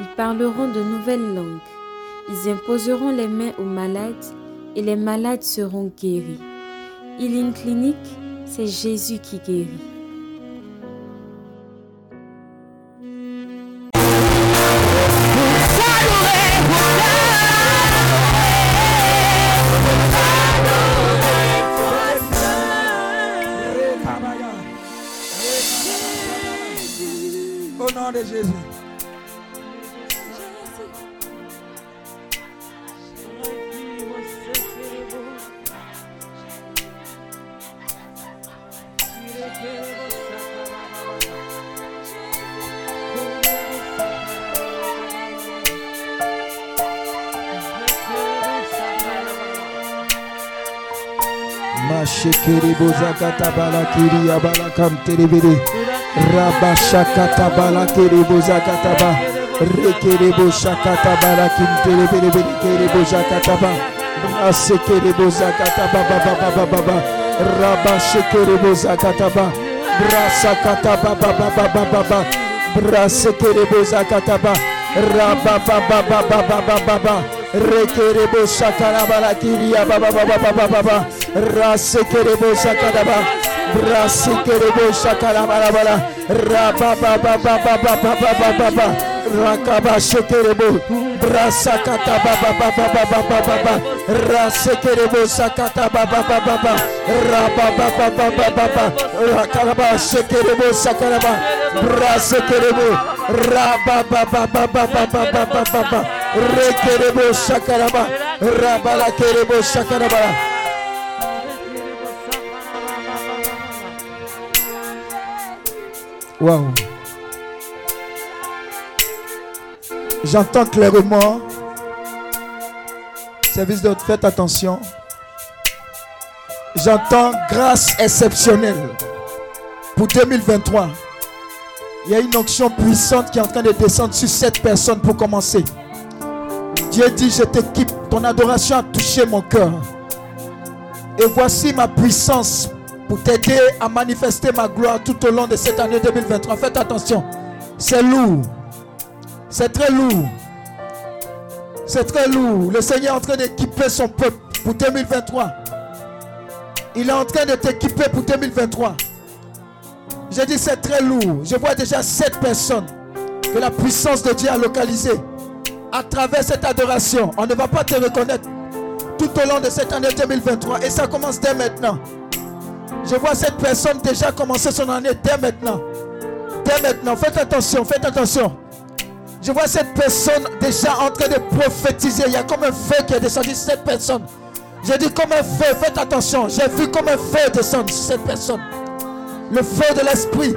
Ils parleront de nouvelles langues. Ils imposeront les mains aux malades et les malades seront guéris. Healing Clinic, c'est Jésus qui guérit. De Jésus. Bozakatabala Kiria Balakam Teribiri Rabashakatabala Kiribo Zakataba Rekiribo Shakatabala Kim Teribiri Kiribo Zakataba Rasekiribo Zakataba Baba Baba Baba Rabashikiribo Zakataba Brasakataba Baba Baba Baba Brasekiribo Zakataba Rabba Baba Baba Baba Baba Rekiribo Shakarabala Kiria Baba Baba Baba Baba ba ba ba ba ba ba ba ba. Rasekere shakara ba. Brasekere shakara ba ba ba. Raba ba ba ba ba ba ba ba ba ba ba. Rakaba shekere bo. Brasakata ba ba ba ba ba ba Waouh. J'entends clairement. Service de faites attention. J'entends grâce exceptionnelle pour 2023. Il y a une onction puissante qui est en train de descendre sur cette personne pour commencer. Dieu dit, je t'équipe. Ton adoration a touché mon cœur. Et voici ma puissance t'aider à manifester ma gloire tout au long de cette année 2023. Faites attention. C'est lourd. C'est très lourd. C'est très lourd. Le Seigneur est en train d'équiper son peuple pour 2023. Il est en train de t'équiper pour 2023. J'ai dit c'est très lourd. Je vois déjà sept personnes que la puissance de Dieu a localisées à travers cette adoration. On ne va pas te reconnaître tout au long de cette année 2023. Et ça commence dès maintenant. Je vois cette personne déjà commencer son année dès maintenant. Dès maintenant. Faites attention, faites attention. Je vois cette personne déjà en train de prophétiser. Il y a comme un feu qui est descendu sur cette personne. J'ai dit comme un feu, faites attention. J'ai vu comme un feu descendre sur cette personne. Le feu de l'esprit,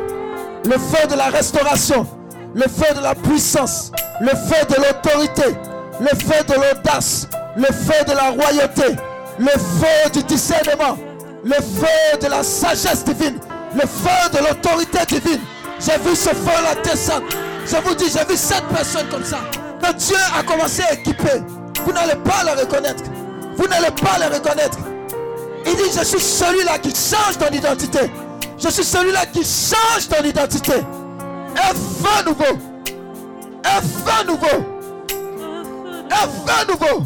le feu de la restauration, le feu de la puissance, le feu de l'autorité, le feu de l'audace, le feu de la royauté, le feu du discernement, le feu de la sagesse divine, le feu de l'autorité divine. J'ai vu ce feu-là descendre. Je vous dis, j'ai vu sept personnes comme ça. Que Dieu a commencé à équiper. Vous n'allez pas le reconnaître. Vous n'allez pas le reconnaître. Il dit, je suis celui-là qui change ton identité. Je suis celui-là qui change ton identité. Un feu nouveau. Un feu nouveau. Un feu nouveau.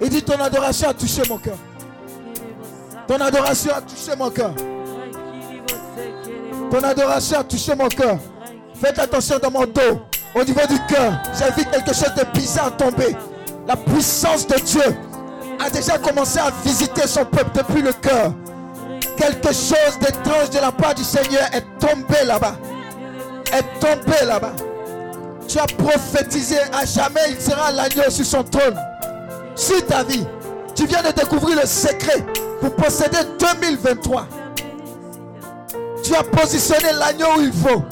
Il dit, ton adoration a touché mon cœur. Ton adoration a touché mon cœur. Ton adoration a touché mon cœur. Faites attention dans mon dos. Au niveau du cœur, j'ai vu quelque chose de bizarre tomber. La puissance de Dieu a déjà commencé à visiter son peuple depuis le cœur. Quelque chose d'étrange de la part du Seigneur est tombé là-bas. Est tombé là-bas. Tu as prophétisé à jamais il sera l'agneau sur son trône. Sur ta vie. Tu viens de découvrir le secret pour posséder 2023. Tu as positionné l'agneau où il faut.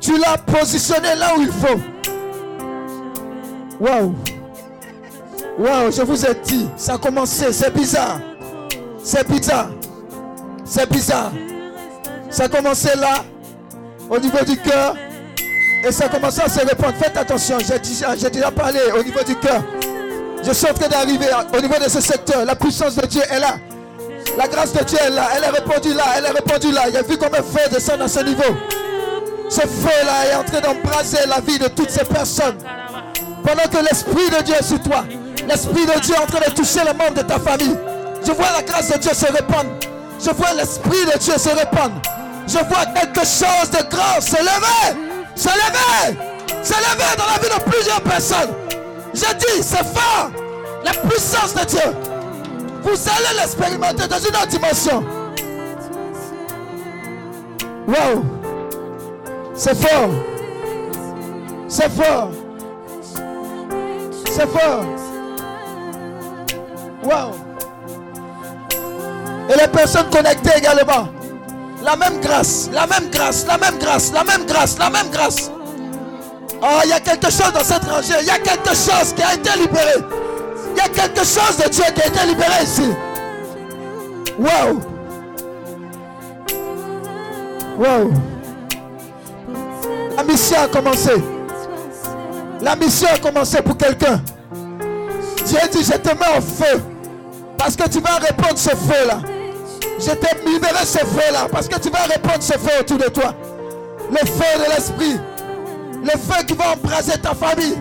Tu l'as positionné là où il faut. Waouh. Waouh, je vous ai dit, ça a commencé, c'est bizarre. C'est bizarre. C'est bizarre. Ça a commencé là, au niveau du cœur, et ça a commencé à se répandre. Faites attention, j'ai déjà, parlé au niveau du cœur. Je suis en train d'arriver au niveau de ce secteur. La puissance de Dieu est là. La grâce de Dieu est là. Elle est répandue là. Elle est répandue là. Il a vu comme un feu descend à ce niveau. Ce feu-là est en train d'embraser la vie de toutes ces personnes. Pendant que l'Esprit de Dieu est sur toi. L'Esprit de Dieu est en train de toucher le membres de ta famille. Je vois la grâce de Dieu se répandre. Je vois l'Esprit de Dieu se répandre. Je vois quelque chose de grand se lever. Se lever. Se lever dans la vie de plusieurs personnes. Je dis, c'est fort. La puissance de Dieu. Vous allez l'expérimenter dans une autre dimension. Wow. C'est fort. C'est fort. C'est fort. Wow. Et les personnes connectées également. La même grâce, la même grâce, la même grâce, la même grâce, la même grâce. Oh, il y a quelque chose dans cette rangée. Il y a quelque chose qui a été libéré. Il y a quelque chose de Dieu qui a été libéré ici. Wow. Wow. La mission a commencé. La mission a commencé pour quelqu'un. Dieu dit, je te mets au feu. Parce que tu vas répondre ce feu-là. Je t'ai libéré ce feu-là. Parce que tu vas répondre ce feu autour de toi. Le feu de l'esprit. Le feu qui va embraser ta famille.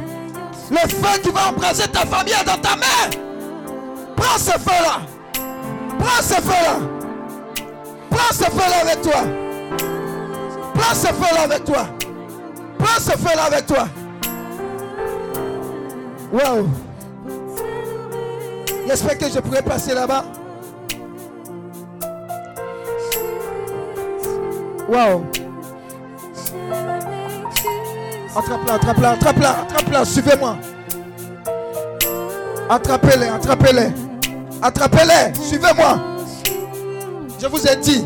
Le feu qui va embraser ta famille est dans ta main. Prends ce feu-là. Prends ce feu-là. Prends ce feu-là avec toi. Prends ce feu-là avec toi. Prends ce feu-là avec toi. Wow. J'espère que je pourrais passer là-bas. Wow. Attrape-la, attrape-la, attrape-la, attrape-la, suivez-moi. Attrapez-les, attrapez-les. Attrapez-les, suivez-moi. Je vous ai dit.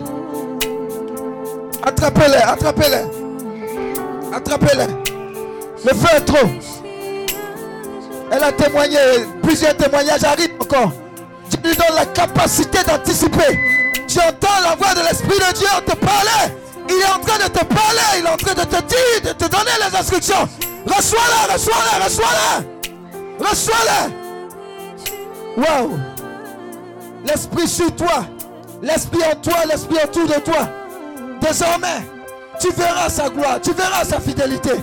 Attrapez-les, attrapez-les. Attrapez-les. Le feu est trop. Elle a témoigné, plusieurs témoignages arrivent encore. Tu lui donnes la capacité d'anticiper. Tu entends la voix de l'Esprit de Dieu te parler. Il est en train de te parler, il est en train de te dire, de te donner les instructions. Reçois-la, reçois-la, reçois-la. Reçois-la. Wow. L'Esprit sur toi. L'Esprit en toi, l'Esprit autour de toi. Désormais, tu verras sa gloire, tu verras sa fidélité.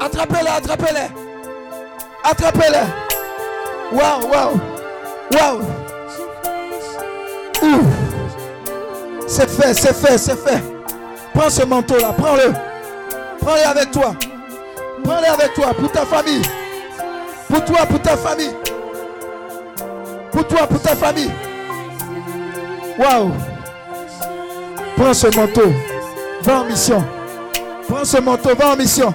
Attrapez-la, attrapez-la. Attrapez-la. Wow, wow. Wow. C'est fait, c'est fait, c'est fait. Prends ce manteau-là, prends-le. Prends-le avec toi. Prends-le avec toi pour ta famille. Pour toi, pour ta famille. Pour toi, pour ta famille. Waouh. Prends ce manteau. Va en mission. Prends ce manteau, va en mission.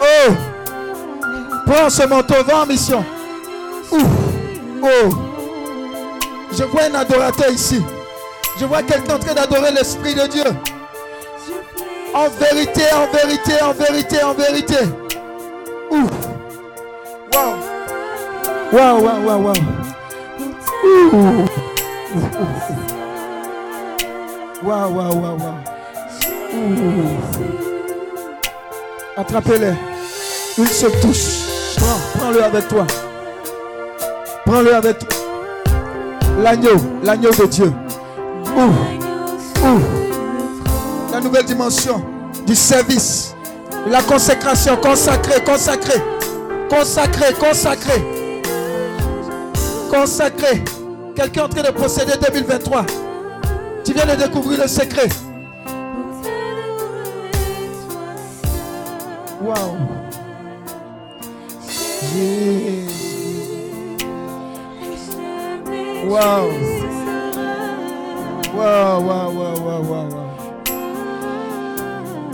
Oh. Prends ce manteau, va en mission. Oh. Je vois un adorateur ici. Je vois quelqu'un en train d'adorer l'Esprit de Dieu. En vérité, en vérité, en vérité, en vérité. Ouf. Wow. Wow, wow, wow, wow. Ouh. Wow, wow, wow, wow. Attrapez-les. Il se touche. Prends, prends-le avec toi. Prends-le avec toi. L'agneau, l'agneau de Dieu. Ouh. Ouh nouvelle dimension du service, la consécration, consacré, consacré, consacré, consacré, consacré. Quelqu'un en train de posséder 2023. Tu viens de découvrir le secret. Wow. Wow. Wow, wow, wow, wow, wow, wow.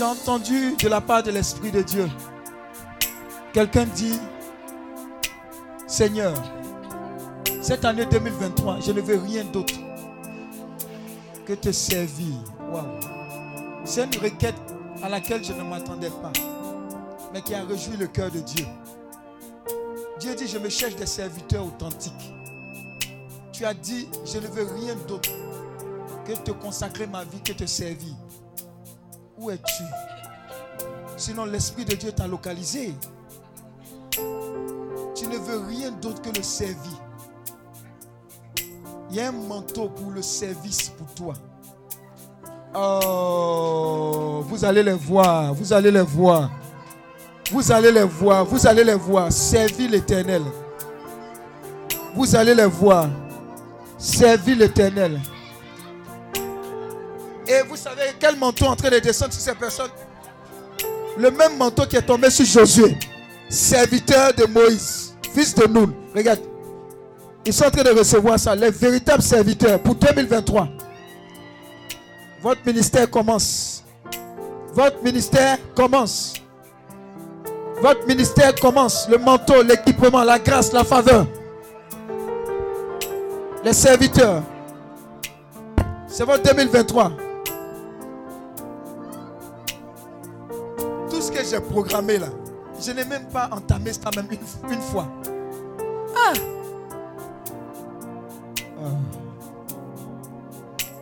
J'ai entendu de la part de l'Esprit de Dieu. Quelqu'un dit, Seigneur, cette année 2023, je ne veux rien d'autre que te servir. C'est une requête à laquelle je ne m'attendais pas, mais qui a réjoui le cœur de Dieu. Dieu dit, je me cherche des serviteurs authentiques. Tu as dit, je ne veux rien d'autre que te consacrer ma vie, que te servir. Où es-tu? Sinon, l'Esprit de Dieu t'a localisé. Tu ne veux rien d'autre que le servir. Il y a un manteau pour le service pour toi. Oh, vous allez les voir, vous allez les voir. Vous allez les voir, vous allez les voir. Servir l'éternel. Vous allez les voir. Servir l'éternel. Et vous savez quel manteau est en train de descendre sur ces personnes? Le même manteau qui est tombé sur Josué, serviteur de Moïse, fils de Noun. Regarde, ils sont en train de recevoir ça, les véritables serviteurs pour 2023. Votre ministère commence. Votre ministère commence. Votre ministère commence. Le manteau, l'équipement, la grâce, la faveur. Les serviteurs. C'est votre 2023. Tout ce que j'ai programmé là, je n'ai même pas entamé ça même une, fois. Ah! Oh,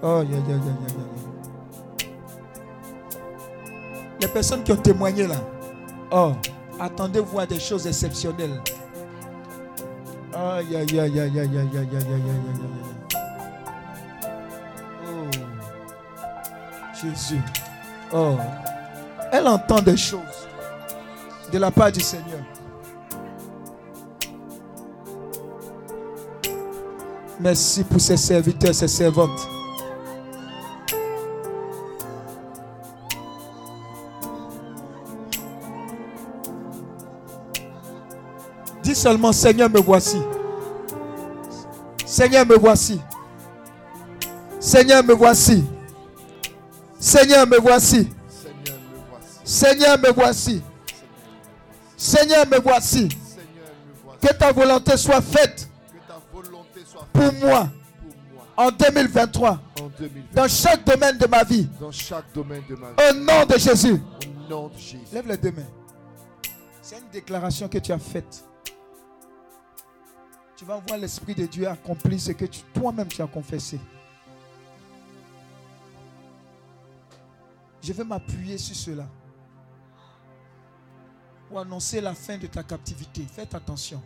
oh, yeah, yeah, yeah, Les personnes qui ont témoigné là, oh, attendez voir des choses exceptionnelles. Aïe, aïe, aïe, aïe, aïe, aïe, aïe, aïe, aïe, Oh, Jésus. Oh, elle entend des choses de la part du Seigneur. Merci pour ses serviteurs, ses servantes. Dis seulement, Seigneur, me voici. Seigneur, me voici. Seigneur, me voici. Seigneur, me voici. Seigneur, me voici. Seigneur, me voici. Que ta volonté soit faite pour moi en 2023. Dans chaque domaine de ma vie. Au nom de Jésus. Lève les deux mains. C'est une déclaration que tu as faite tu vas voir l'Esprit de Dieu accomplir ce que toi-même tu as confessé. Je vais m'appuyer sur cela pour annoncer la fin de ta captivité. Faites attention.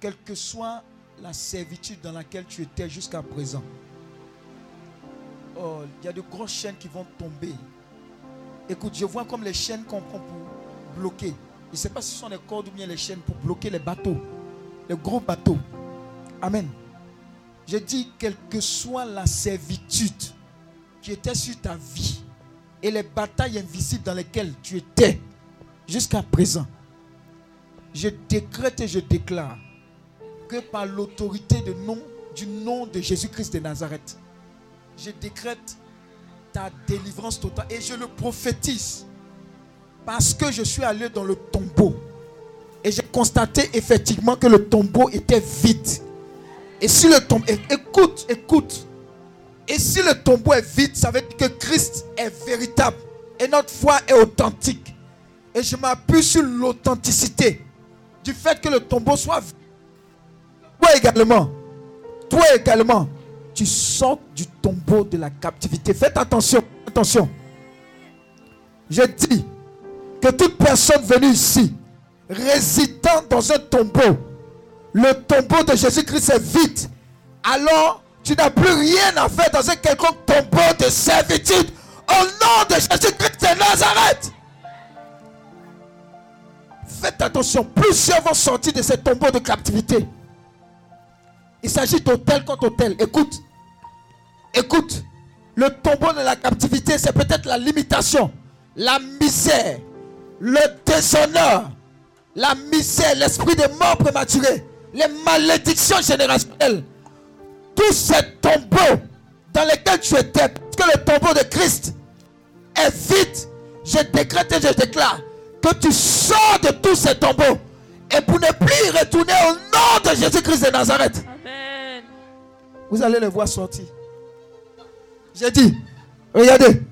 Quelle que soit la servitude dans laquelle tu étais jusqu'à présent, oh, il y a de grosses chaînes qui vont tomber. Écoute, je vois comme les chaînes qu'on prend pour bloquer. Je ne sais pas si ce sont les cordes ou bien les chaînes pour bloquer les bateaux, les gros bateaux. Amen. Je dis, quelle que soit la servitude qui était sur ta vie et les batailles invisibles dans lesquelles tu étais jusqu'à présent, je décrète et je déclare que par l'autorité nom, du nom de Jésus-Christ de Nazareth, je décrète ta délivrance totale et je le prophétise parce que je suis allé dans le tombeau et j'ai constaté effectivement que le tombeau était vide. Et si le tombeau, écoute, écoute. Et si le tombeau est vide, ça veut dire que Christ est véritable et notre foi est authentique. Et je m'appuie sur l'authenticité du fait que le tombeau soit vide. Toi également, toi également, tu sors du tombeau de la captivité. Faites attention, attention. Je dis, que toute personne venue ici, résidant dans un tombeau, le tombeau de Jésus-Christ est vide, alors tu n'as plus rien à faire dans un quelconque tombeau de servitude au nom de Jésus-Christ de Nazareth. Faites attention, plusieurs vont sortir de ce tombeau de captivité. Il s'agit d'hôtel contre hôtel. Écoute, écoute, le tombeau de la captivité, c'est peut-être la limitation, la misère, le déshonneur, la misère, l'esprit de mort prématurée, les malédictions générationnelles, tous ces tombeaux dans lesquels tu étais, que le tombeau de Christ est vide, je décrète et je déclare que tu sors de tous ces tombeaux et pour ne plus y retourner au nom de Jésus-Christ de Nazareth. Amen. Vous allez le voir sortir. J'ai dit, regardez,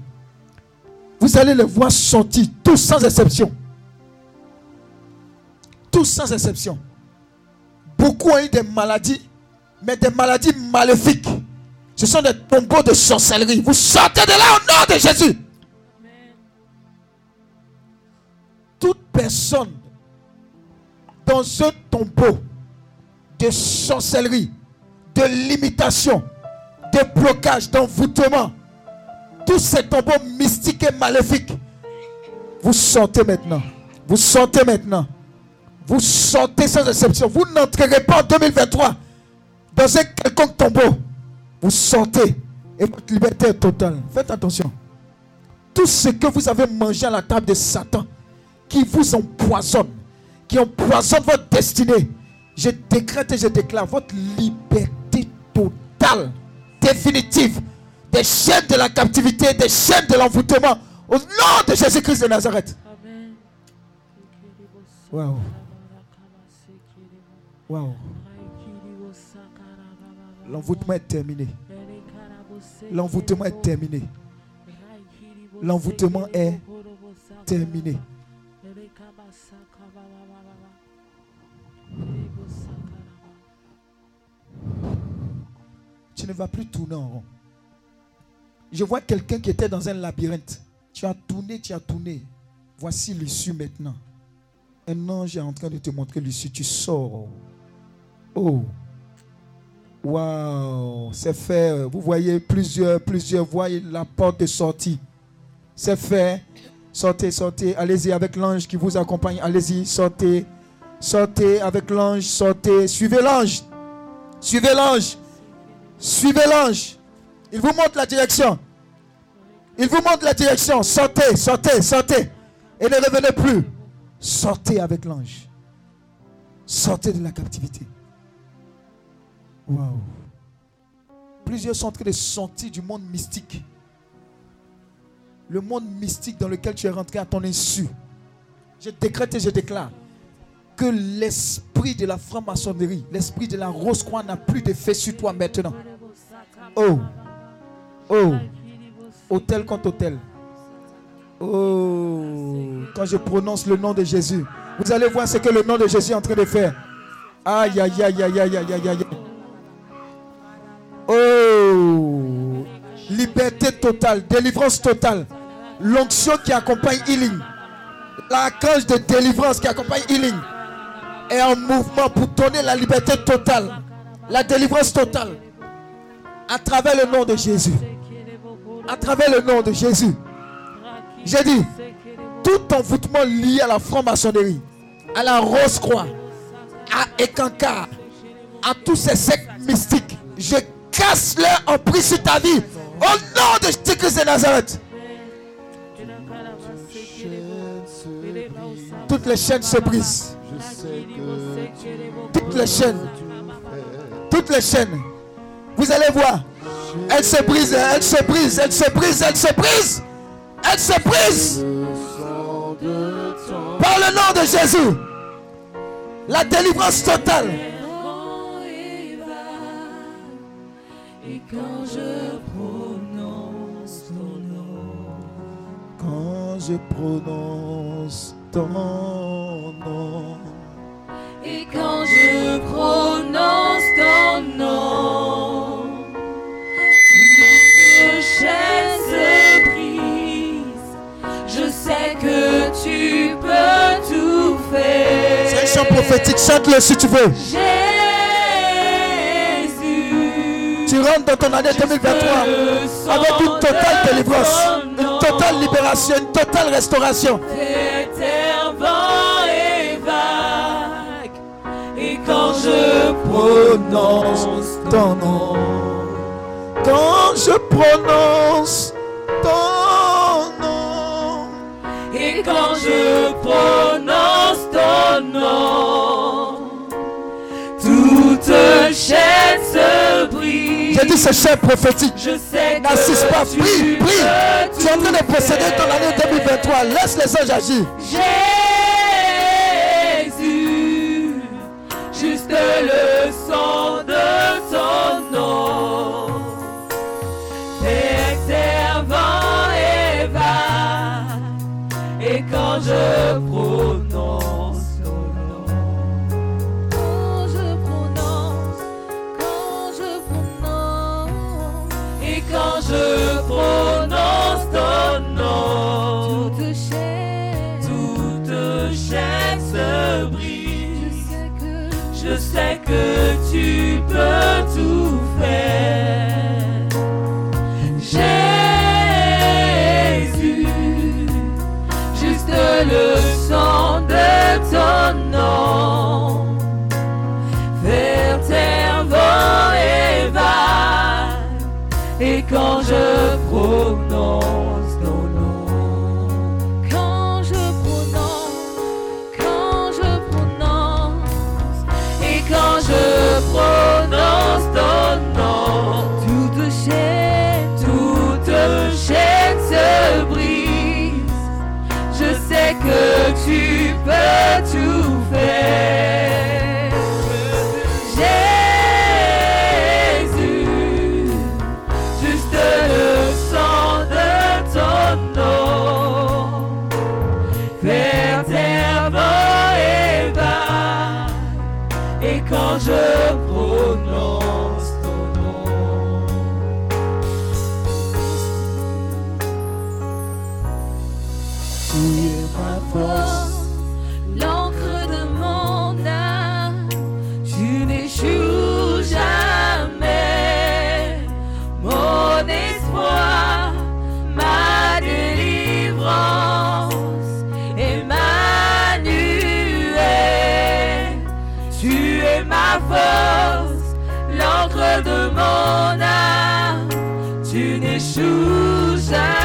vous allez le voir sortir, tous sans exception. Tous sans exception. Beaucoup ont eu des maladies, mais des maladies maléfiques. Ce sont des tombeaux de sorcellerie. Vous sortez de là au nom de Jésus. Toute personne dans un tombeau de sorcellerie, de limitation, de blocage, d'envoûtement, tous ces tombeaux mystiques et maléfiques, vous sortez maintenant. Vous sortez maintenant. Vous sortez sans exception. Vous n'entrerez pas en 2023 dans un quelconque tombeau. Vous sortez et votre liberté est totale. Faites attention. Tout ce que vous avez mangé à la table de Satan, qui vous empoisonne, qui empoisonne votre destinée, je décrète et je déclare votre liberté totale, définitive, des chaînes de la captivité, des chaînes de l'envoûtement, au nom de Jésus-Christ de Nazareth. Amen. Waouh. Waouh. L'envoûtement est terminé. L'envoûtement est terminé. L'envoûtement est terminé. Tu ne vas plus tourner en rond. Je vois quelqu'un qui était dans un labyrinthe. Tu as tourné, tu as tourné. Voici l'issue maintenant. Un ange est en train de te montrer l'issue. Tu sors. Oh. Waouh. C'est fait. Vous voyez plusieurs, plusieurs voient la porte de sortie. C'est fait. Sortez, sortez. Allez-y avec l'ange qui vous accompagne. Allez-y, sortez. Sortez avec l'ange. Sortez. Suivez l'ange. Suivez l'ange. Suivez l'ange. Il vous montre la direction. Il vous montre la direction. Sortez, sortez, sortez. Et ne revenez plus. Sortez avec l'ange. Sortez de la captivité. Waouh. Plusieurs sont en train de sortir du monde mystique. Le monde mystique dans lequel tu es rentré à ton insu. Je décrète et je déclare que l'esprit de la franc-maçonnerie, l'esprit de la rose-croix n'a plus d'effet sur toi maintenant. Oh, oh, hôtel contre hôtel. Oh, quand je prononce le nom de Jésus, vous allez voir ce que le nom de Jésus est en train de faire. Aïe, aïe, aïe, aïe, aïe, aïe, aïe, aïe. Liberté totale, délivrance totale. L'onction qui accompagne healing. La cage de délivrance qui accompagne healing est en mouvement pour donner la liberté totale, la délivrance totale à travers le nom de Jésus. À travers le nom de Jésus. J'ai dit, tout envoûtement lié à la franc-maçonnerie, à la rose-croix, à Ekankar, à tous ces sectes mystiques, je casse leur emprise sur ta vie au nom de Jésus-Christ de Nazareth. Toutes les chaînes se brisent. Toutes les chaînes. Toutes les chaînes. Vous allez voir. Elles se brisent, elles se brisent, elles se brisent, elles se brisent. Elles se brisent. Par le nom de Jésus. La délivrance totale. Et quand je je prononce ton nom. et quand je prononce ton nom, toutes chaînes se brisent. Je sais que tu peux tout faire. C'est un chant prophétique. Chante-le si tu veux. Jésus, Tu rentres dans ton année 2023 avec une totale délivrance, totale libération, une totale restauration. Et. Et quand je prononce ton nom. Quand je prononce ton nom. Et quand je prononce ton nom, toute chaîne se brise. J'ai dit ce chef prophétique. N'assiste pas. Prie, prie. Tu es en train de posséder ton année 2023. Laisse les anges agir. Jésus, juste le sang. que tu peux tout faire. repose l'encre de mon âme, tu n'échoues jamais.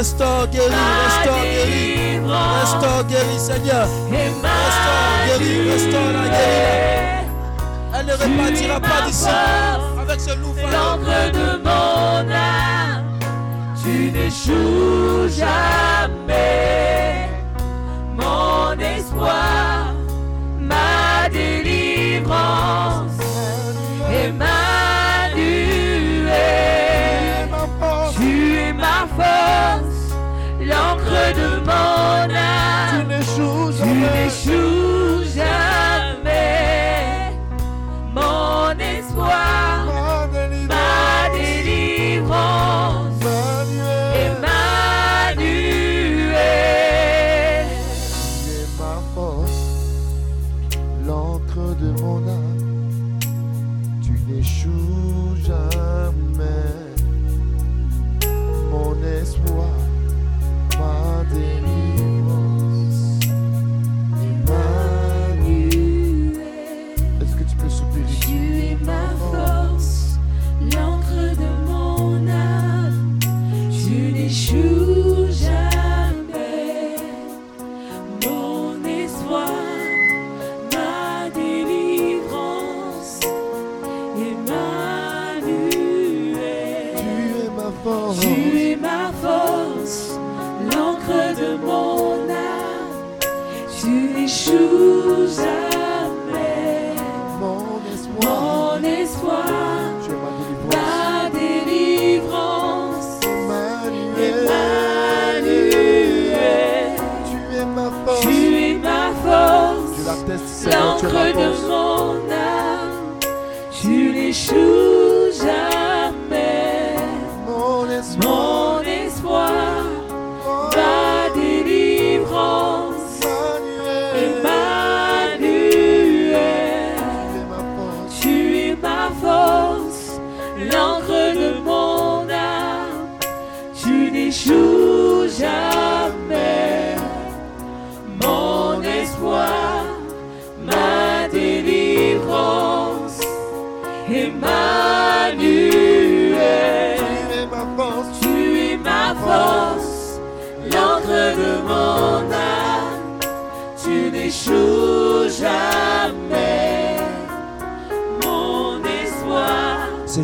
Restaure, guéris, restaure, guéris. Restaure, guéris, Seigneur. Restaure, guéris, restaure la guéris. Elle ne repartira pas d'ici. avec ce loup L'encre de mon âme, tu n'échoues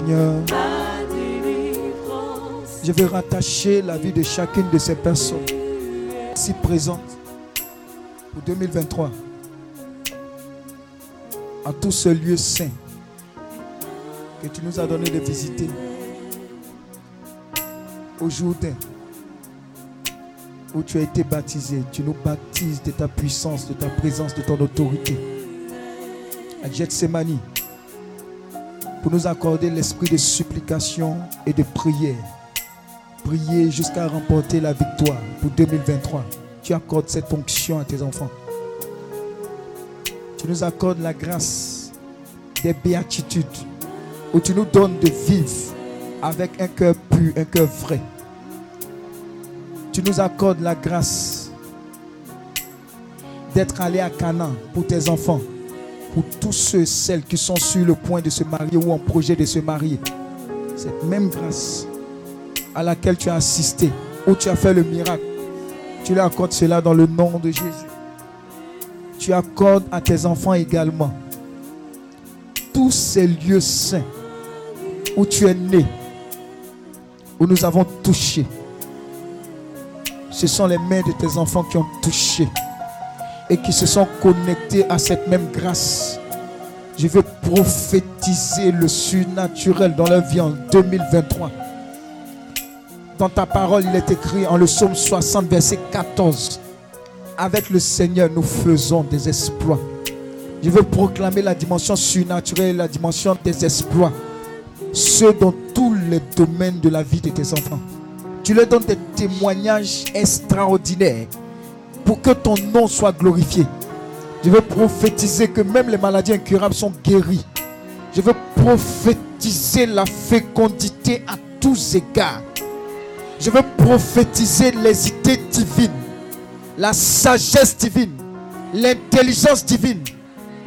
Je veux rattacher la vie de chacune de ces personnes ici présentes pour 2023 à tout ce lieu saint que tu nous as donné de visiter au Jourdain où tu as été baptisé. Tu nous baptises de ta puissance, de ta présence, de ton autorité. À Gethsemane, pour nous accorder l'esprit de supplication et de prière. Prier jusqu'à remporter la victoire pour 2023. Tu accordes cette onction à tes enfants. Tu nous accordes la grâce des béatitudes où tu nous donnes de vivre avec un cœur pur, un cœur vrai. Tu nous accordes la grâce d'être allé à Canaan pour tes enfants, pour tous ceux celles qui sont sur le point de se marier ou en projet de se marier. Cette même grâce à laquelle tu as assisté, où tu as fait le miracle, tu leur accordes cela dans le nom de Jésus. Tu accordes à tes enfants également tous ces lieux saints où tu es né, où nous avons touché. Ce sont les mains de tes enfants qui ont touché et qui se sont connectés à cette même grâce. Je veux prophétiser le surnaturel dans leur vie en 2023. Dans ta parole, il est écrit en le psaume 60, verset 14. Avec le Seigneur, nous faisons des exploits. Je veux proclamer la dimension surnaturelle, la dimension des exploits. Ceux dans tous les domaines de la vie de tes enfants. Tu leur donnes des témoignages extraordinaires pour que ton nom soit glorifié. Je veux prophétiser que même les maladies incurables sont guéries. Je veux prophétiser la fécondité à tous égards. Je veux prophétiser les idées divines, la sagesse divine, l'intelligence divine,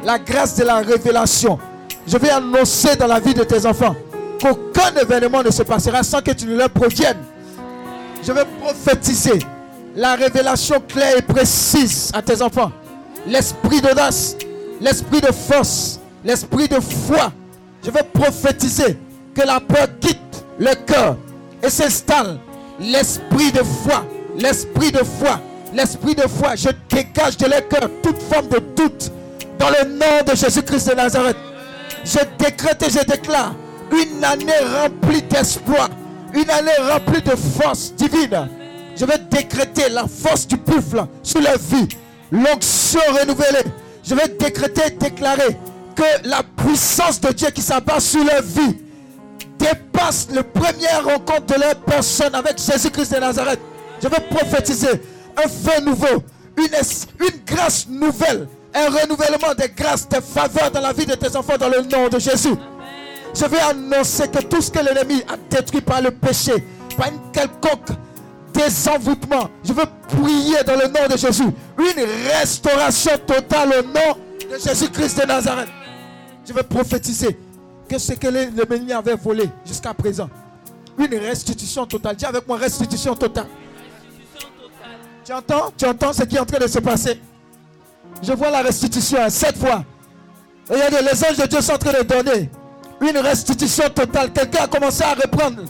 la grâce de la révélation, Je vais annoncer dans la vie de tes enfants qu'aucun événement ne se passera sans que tu ne leur proviennes. Je vais prophétiser la révélation claire et précise à tes enfants. L'esprit d'audace, l'esprit de force, l'esprit de foi. Je vais prophétiser que la peur quitte le cœur et s'installe. L'esprit de foi, l'esprit de foi, l'esprit de foi. Je dégage de leur cœur toute forme de doute dans le nom de Jésus-Christ de Nazareth. Je décrète et je déclare une année remplie d'espoir, une année remplie de force divine. Je vais décréter la force du buffle sur leur vie, l'onction renouvelée. Je vais décréter déclarer que la puissance de Dieu qui s'abat sur leur vie dépasse le premier rencontre de leur personne avec Jésus-Christ de Nazareth. Je vais prophétiser un feu nouveau, une, une grâce nouvelle, un renouvellement des grâces, des faveurs dans la vie de tes enfants dans le nom de Jésus. Je vais annoncer que tout ce que l'ennemi a détruit par le péché, par une quelconque désenvoûtement, je veux prier dans le nom de Jésus. Une restauration totale au nom de Jésus-Christ de Nazareth. Je veux prophétiser que ce que l'ennemi avait volé jusqu'à présent, une restitution totale. Dis avec moi, restitution totale. Tu entends? Tu entends ce qui est en train de se passer? Je vois la restitution cette fois. Regardez, les anges de Dieu sont en train de donner une restitution totale. Quelqu'un a commencé à reprendre.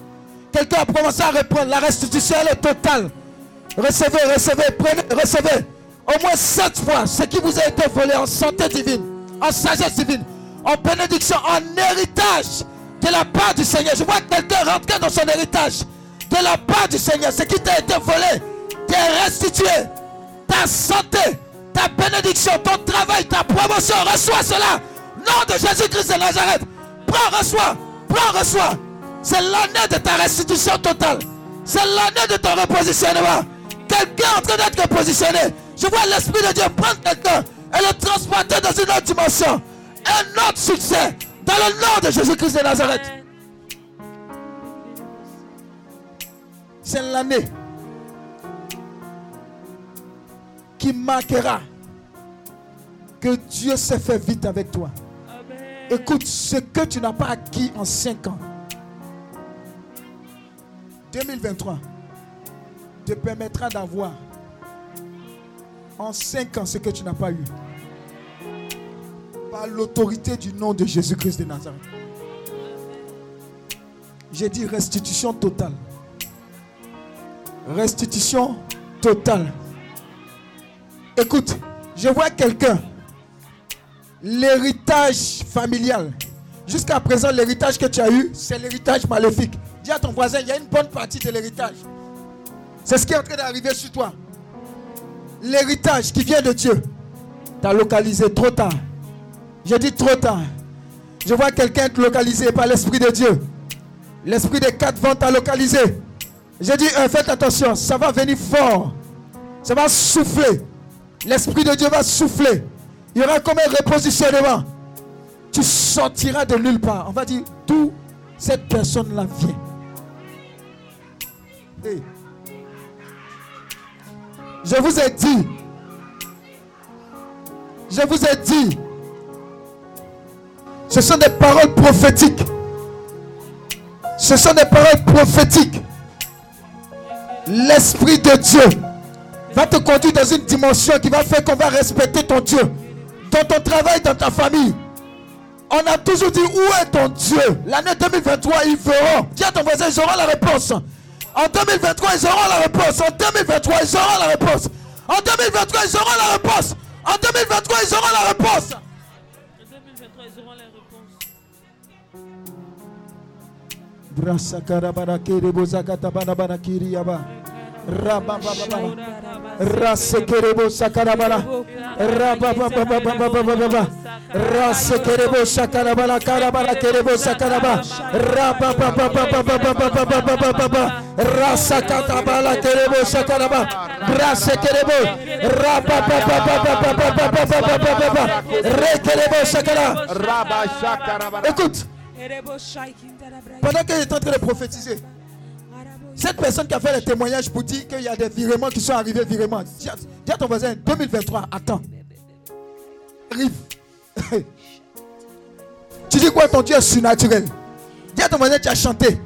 Quelqu'un a commencé à reprendre. La restitution, elle est totale. Recevez, recevez, prenez, recevez. Au moins sept fois ce qui vous a été volé en santé divine, en sagesse divine, en bénédiction, en héritage de la part du Seigneur. Je vois quelqu'un rentrer dans son héritage de la part du Seigneur. Ce qui t'a été volé, t'est restitué. Ta santé, ta bénédiction, ton travail, ta promotion, reçois cela. Nom de Jésus-Christ de Nazareth. Prends, reçois. Prends, reçois. C'est l'année de ta restitution totale. C'est l'année de ton repositionnement. Quelqu'un est en train d'être repositionné. Je vois l'Esprit de Dieu prendre quelqu'un et le transporter dans une autre dimension. Un autre succès dans le nom de Jésus-Christ de Nazareth. C'est l'année qui marquera que Dieu s'est fait vite avec toi. Écoute, ce que tu n'as pas acquis en 5 ans, 2023 te permettra d'avoir en 5 ans ce que tu n'as pas eu. Par l'autorité du nom de Jésus-Christ de Nazareth. J'ai dit restitution totale. Restitution totale. Écoute, je vois quelqu'un. L'héritage familial. Jusqu'à présent, l'héritage que tu as eu, c'est l'héritage maléfique. Dis à ton voisin, il y a une bonne partie de l'héritage. C'est ce qui est en train d'arriver sur toi. L'héritage qui vient de Dieu. T'as localisé trop tard. J'ai dit trop tard. Je vois quelqu'un être localisé par l'Esprit de Dieu. L'Esprit des quatre vents t'a localisé. J'ai dit, euh, faites attention, ça va venir fort. Ça va souffler. L'Esprit de Dieu va souffler. Il y aura comme un repositionnement. Tu sortiras de nulle part. On va dire, d'où cette personne-là vient. Je vous ai dit, je vous ai dit, ce sont des paroles prophétiques. Ce sont des paroles prophétiques. L'Esprit de Dieu va te conduire dans une dimension qui va faire qu'on va respecter ton Dieu. Dans ton travail, dans ta famille. On a toujours dit où est ton Dieu? L'année 2023, ils verront. Dis à ton voisin, auront la réponse. En 2023, ils auront la réponse. En 2023, ils auront la réponse. En 2023, ils auront la réponse. En 2023, ils auront la réponse. En 2023, ils auront la réponse. Brasa karabara kerebo zakata bana bana kiri yaba. Rababa Rasekerebo sakarabala. Rababa Rasekerebo sakarabala karabala kerebo sakaraba. Rababa Rasakatabala kerebo sakaraba. Rasekerebo Rababa Rekerebo sakara. Écoute. Pendant qu'il est en train de prophétiser. Cette personne qui a fait le témoignage pour dire qu'il y a des virements qui sont arrivés, virements. Dis à ton voisin, 2023, attends. Arrive. tu dis quoi ton Dieu est surnaturel Dis à ton voisin, tu as chanté.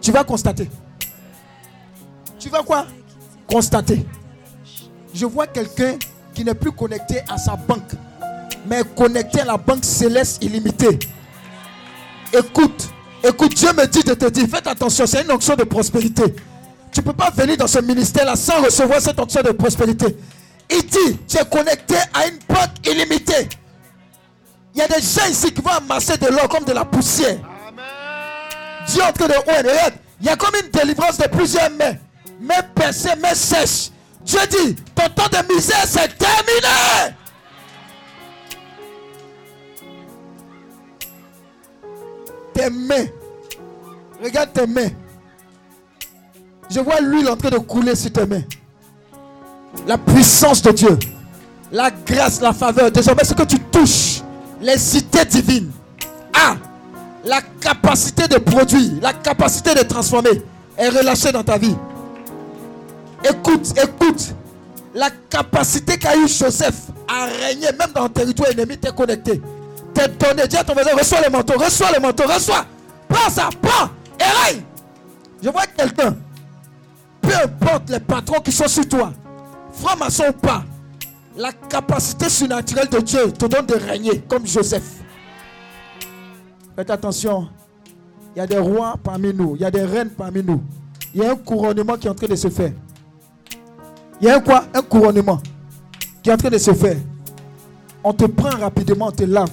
Tu vas constater. Tu vas quoi? Constater. Je vois quelqu'un qui n'est plus connecté à sa banque, mais connecté à la banque céleste illimitée. Écoute, écoute, Dieu me dit de te dire, faites attention, c'est une onction de prospérité. Tu ne peux pas venir dans ce ministère-là sans recevoir cette onction de prospérité. Il dit, tu es connecté à une banque illimitée. Il y a des gens ici qui vont amasser de l'or comme de la poussière. Dieu en train de regarde, il y a comme une délivrance de plusieurs mains. Mains percées, mains sèches. Dieu dit, ton temps de misère, c'est terminé. Tes mains. Regarde tes mains. Je vois l'huile en train de couler sur tes mains. La puissance de Dieu. La grâce, la faveur. Désormais, ce que tu touches, les cités divines. Ah, la capacité de produire, la capacité de transformer est relâchée dans ta vie. Écoute, écoute. La capacité qu'a eu Joseph à régner, même dans un territoire ennemi, t'es connecté. T'es donné. Dis à ton voisin, reçois le manteau, reçois le manteau, reçois. Prends ça, prends. Et règne. Je vois quelqu'un. Peu importe les patrons qui sont sur toi, franc-maçon ou pas, la capacité surnaturelle de Dieu te donne de régner comme Joseph. Faites attention. Il y a des rois parmi nous. Il y a des reines parmi nous. Il y a un couronnement qui est en train de se faire. Il y a un quoi? Un couronnement qui est en train de se faire. On te prend rapidement, on te lave.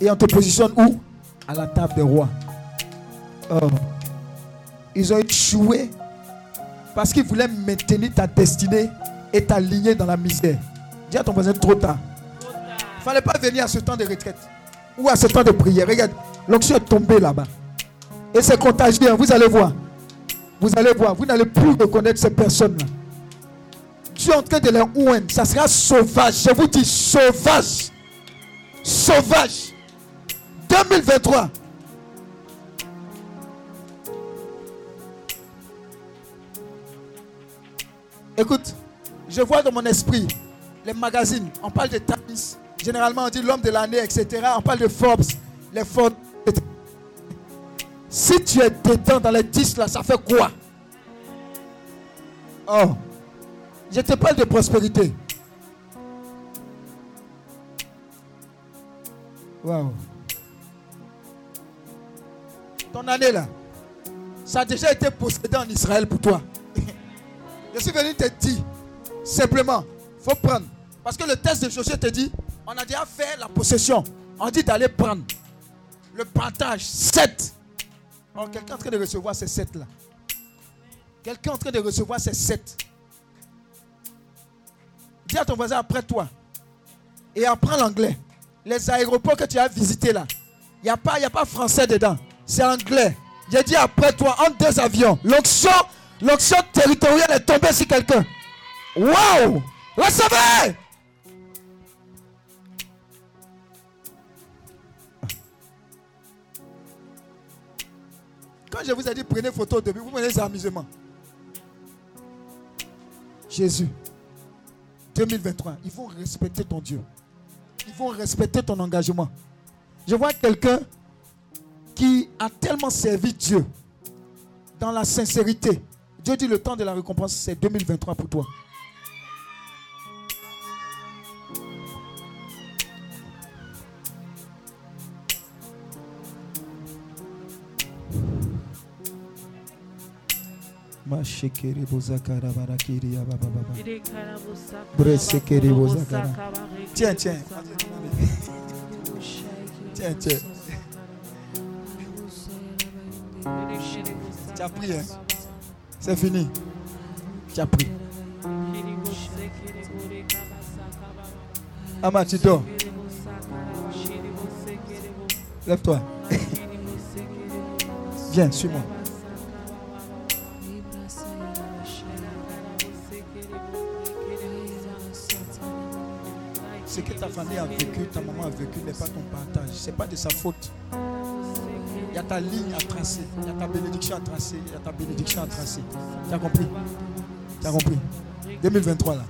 Et on te positionne où? À la table des rois. Oh. Ils ont échoué parce qu'ils voulaient maintenir ta destinée et ta lignée dans la misère. Dis à ton voisin trop tard. Il ne fallait pas venir à ce temps de retraite ou à ce temps de prière. Regarde, l'onction est tombée là-bas. Et c'est contagieux, vous allez voir. Vous allez voir, vous n'allez plus reconnaître ces personnes-là. Tu es en train de les ouer. Ça sera sauvage. Je vous dis sauvage. Sauvage. 2023. Écoute, je vois dans mon esprit les magazines. On parle de Times. Généralement, on dit l'homme de l'année, etc. On parle de Forbes. Les Forbes. Si tu es dedans dans les 10 là, ça fait quoi? Oh. Je te parle de prospérité. Wow. Ton année là, ça a déjà été possédé en Israël pour toi. Je suis venu te dire, simplement, faut prendre. Parce que le test de Josué te dit, on a déjà fait la possession. On dit d'aller prendre. Le partage, 7. Alors quelqu'un est en train de recevoir ces 7 là. Quelqu'un est en train de recevoir ces 7. Dis à ton voisin après toi. Et apprends l'anglais. Les aéroports que tu as visités là. Il n'y a, pas, a pas français dedans. C'est anglais. J'ai dit après toi, entre deux avions. L'onction, territoriale est tombée sur quelqu'un. Waouh! Recevez! Quand je vous ai dit prenez photo au début, vous prenez des amusements. Jésus. 2023, ils vont respecter ton Dieu. Ils vont respecter ton engagement. Je vois quelqu'un qui a tellement servi Dieu dans la sincérité. Dieu dit le temps de la récompense, c'est 2023 pour toi. Tiens, tiens. Tiens, tiens. Tu pris, hein? C'est fini. Tu as pris. Ama, tu dors. Lève-toi. Viens, suis-moi. Ce que ta famille a vécu, ta maman a vécu n'est pas ton partage. Ce n'est pas de sa faute. Ta ligne à tracer. Il y a ta bénédiction à tracer. Il y a ta bénédiction à tracer. Tu as compris? Tu as compris 2023 là.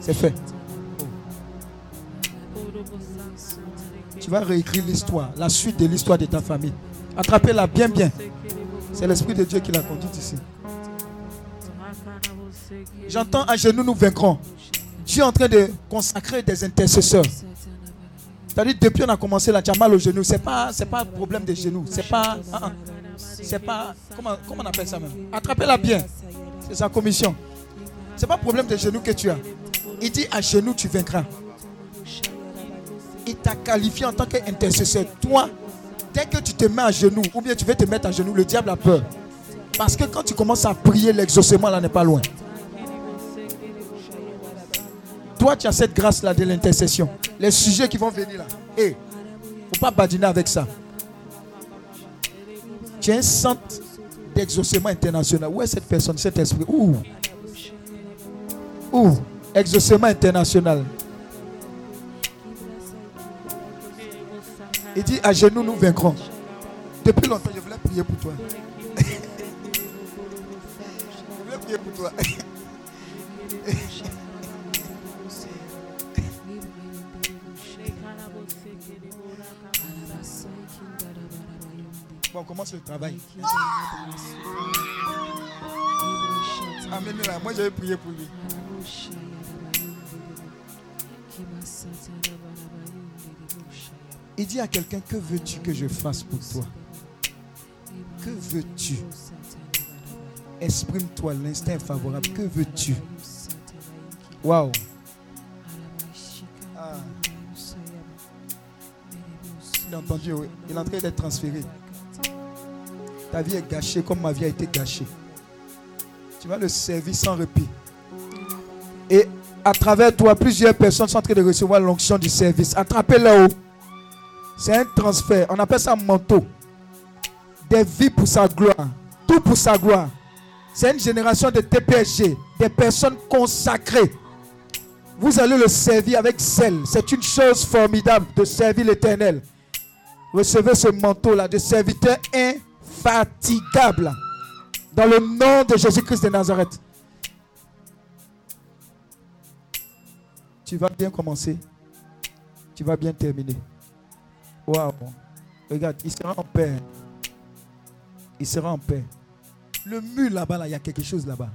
C'est fait. Tu vas réécrire l'histoire, la suite de l'histoire de ta famille. Attrapez-la bien, bien. C'est l'Esprit de Dieu qui l'a conduite ici. J'entends à genoux nous vaincrons. Dieu est en train de consacrer des intercesseurs. C'est-à-dire, depuis on a commencé là, tu as mal au genou. Ce n'est pas, pas problème des genoux. C'est pas. Ah. C'est pas. Comment, comment on appelle ça même? Attrapez-la bien. C'est sa commission. Ce n'est pas problème des genoux que tu as. Il dit à genoux, tu vaincras. Il t'a qualifié en tant qu'intercesseur. Toi, dès que tu te mets à genoux, ou bien tu veux te mettre à genoux, le diable a peur. Parce que quand tu commences à prier, l'exaucement là n'est pas loin. Toi, tu as cette grâce-là de l'intercession. Les sujets qui vont venir là. Et hey, faut pas badiner avec ça. Tu es un centre d'exaucement international. Où est cette personne, cet esprit? Où? Où? Exaucement international. Il dit à genoux, nous vaincrons. Depuis longtemps, je voulais prier pour toi. je voulais prier pour toi. On commence le travail. Amen. Moi, je vais prier pour lui. Il dit à quelqu'un, que veux-tu que je fasse pour toi? Que veux-tu? Exprime-toi, l'instinct favorable. Que veux-tu? Waouh. Ah. Il a entendu, il est en train d'être transféré. Ta vie est gâchée comme ma vie a été gâchée. Tu vas le servir sans répit. Et à travers toi, plusieurs personnes sont en train de recevoir l'onction du service. Attrapez là-haut. C'est un transfert. On appelle ça un manteau. Des vies pour sa gloire. Tout pour sa gloire. C'est une génération de TPSG. Des personnes consacrées. Vous allez le servir avec zèle. C'est une chose formidable de servir l'éternel. Recevez ce manteau-là de serviteur infatigable. Dans le nom de Jésus-Christ de Nazareth. Tu vas bien commencer. Tu vas bien terminer. Waouh. Regarde, il sera en paix. Il sera en paix. Le mur là-bas, là, il y a quelque chose là-bas.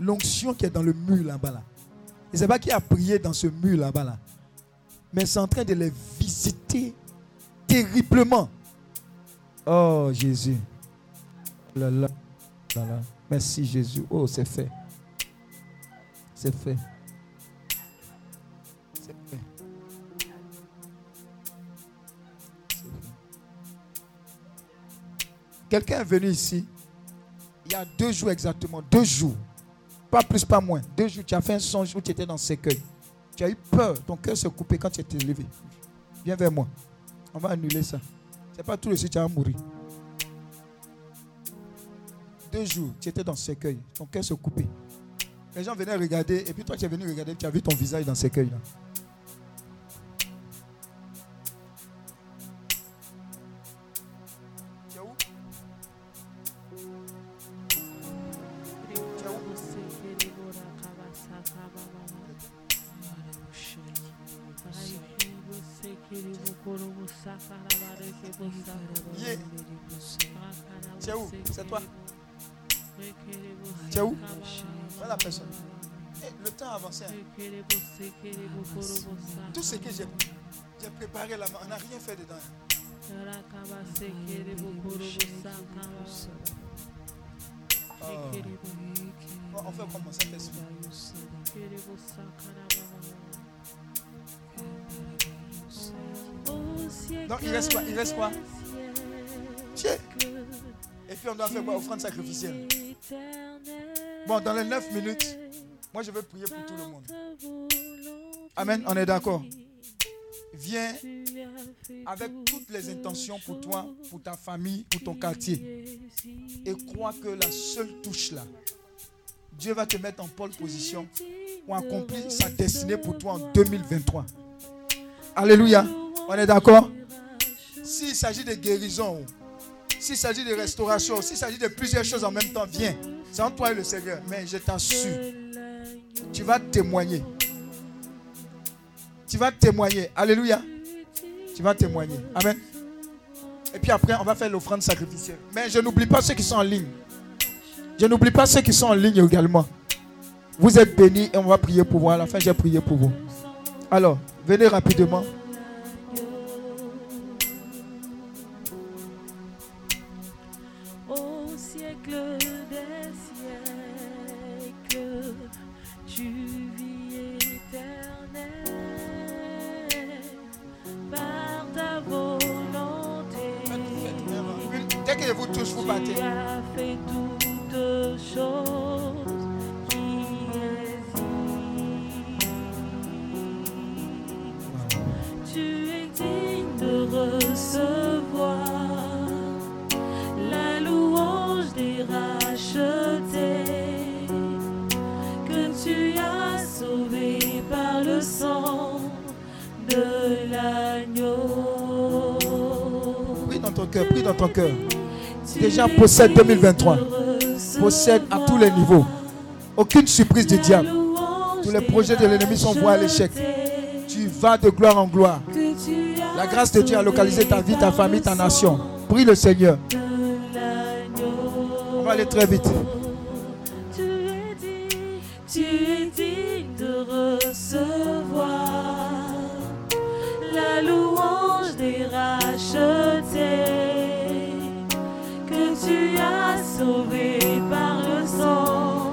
L'onction qui est dans le mur là-bas. Là. Je ne sais pas qui a prié dans ce mur là-bas. Là. Mais c'est en train de les visiter terriblement. Oh Jésus. Merci Jésus. Oh, c'est fait. C'est fait. C'est fait. Quelqu'un est venu ici il y a deux jours exactement, deux jours, pas plus, pas moins. Deux jours, tu as fait un songe où tu étais dans ce cercueil. Tu as eu peur, ton cœur s'est coupé quand tu étais levé. Viens vers moi. On va annuler ça. C'est pas tout le suite, tu vas mourir. Jours, tu étais dans ce cercueil, ton cœur s'est coupé. Les gens venaient regarder, et puis toi, tu es venu regarder, tu as vu ton visage dans ce cercueil ce que j'ai préparé là-bas, on n'a rien fait dedans. Oh. On fait comment ça donc il reste quoi Il reste quoi? Et puis on doit faire quoi? Offrande sacrificielle. Bon, dans les 9 minutes, moi je vais prier pour tout le monde. Amen, on est d'accord. Viens avec toutes les intentions pour toi, pour ta famille, pour ton quartier. Et crois que la seule touche là, Dieu va te mettre en pole position pour accomplir sa destinée pour toi en 2023. Alléluia. On est d'accord? S'il s'agit de guérison, s'il s'agit de restauration, s'il s'agit de plusieurs choses en même temps, viens. C'est entre toi et le Seigneur. Mais je t'assure, tu vas témoigner. Tu vas témoigner. Alléluia. Tu vas témoigner. Amen. Et puis après, on va faire l'offrande sacrificielle. Mais je n'oublie pas ceux qui sont en ligne. Je n'oublie pas ceux qui sont en ligne également. Vous êtes bénis et on va prier pour vous. À la fin, j'ai prié pour vous. Alors, venez rapidement. Ton cœur déjà possède 2023. Possède à tous les niveaux. Aucune surprise du diable. Tous les projets de l'ennemi sont voués à l'échec. Tu vas de gloire en gloire. La grâce de Dieu a localisé ta vie, ta famille, ta nation. Prie le Seigneur. On va aller très vite. Tu es digne sauvé par le sang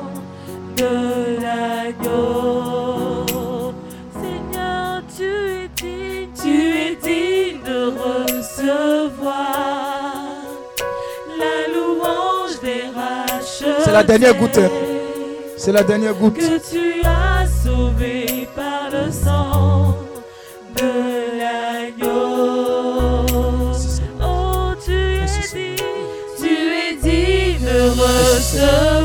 de l'agneau. Seigneur, tu es digne, tu es digne de recevoir la louange des rachetés. C'est la dernière goutte. C'est la dernière goutte. Que tu as sauvé par le sang de recevoir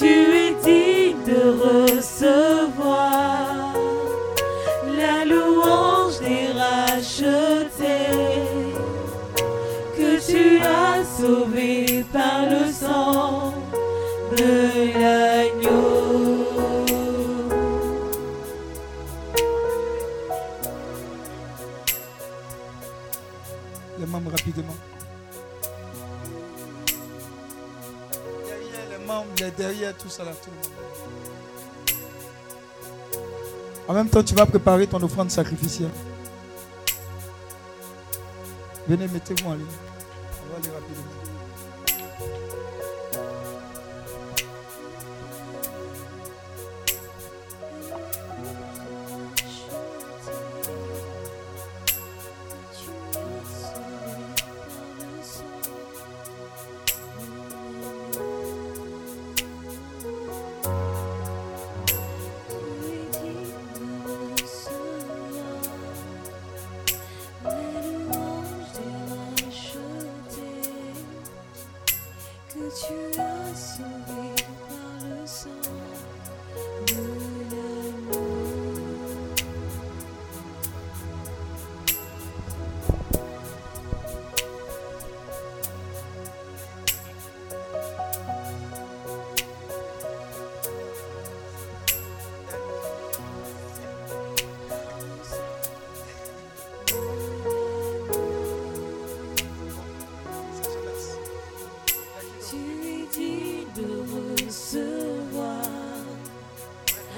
digne, tout ça là, tout le monde. En même temps, tu vas préparer ton offrande sacrificielle. Venez, mettez-vous en ligne.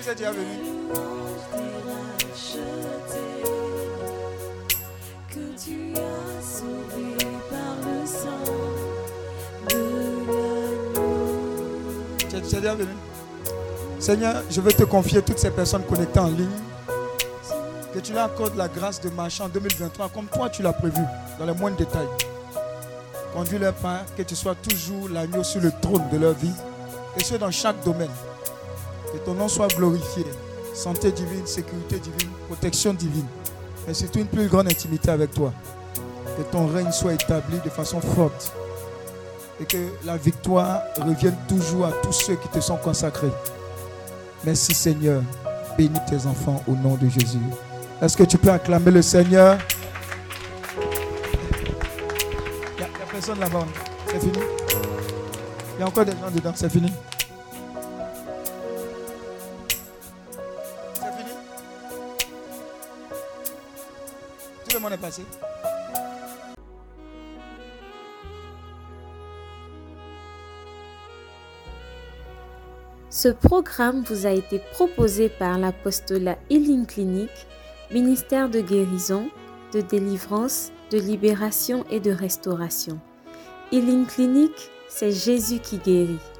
Que venu. Seigneur, je veux te confier toutes ces personnes connectées en ligne. Que tu leur accordes la grâce de marcher en 2023 comme toi tu l'as prévu, dans les moindres détails. Conduis leur pas, que tu sois toujours l'agneau sur le trône de leur vie, et ce dans chaque domaine. Que ton nom soit glorifié. Santé divine, sécurité divine, protection divine, mais surtout une plus grande intimité avec toi. Que ton règne soit établi de façon forte et que la victoire revienne toujours à tous ceux qui te sont consacrés. Merci Seigneur. Bénis tes enfants au nom de Jésus. Est-ce que tu peux acclamer le Seigneur? Il n'y a personne là-bas. C'est fini? Il y a encore des gens dedans. C'est fini? Ce programme vous a été proposé par l'apostolat Healing Clinic, ministère de guérison, de délivrance, de libération et de restauration. Healing Clinic, c'est Jésus qui guérit.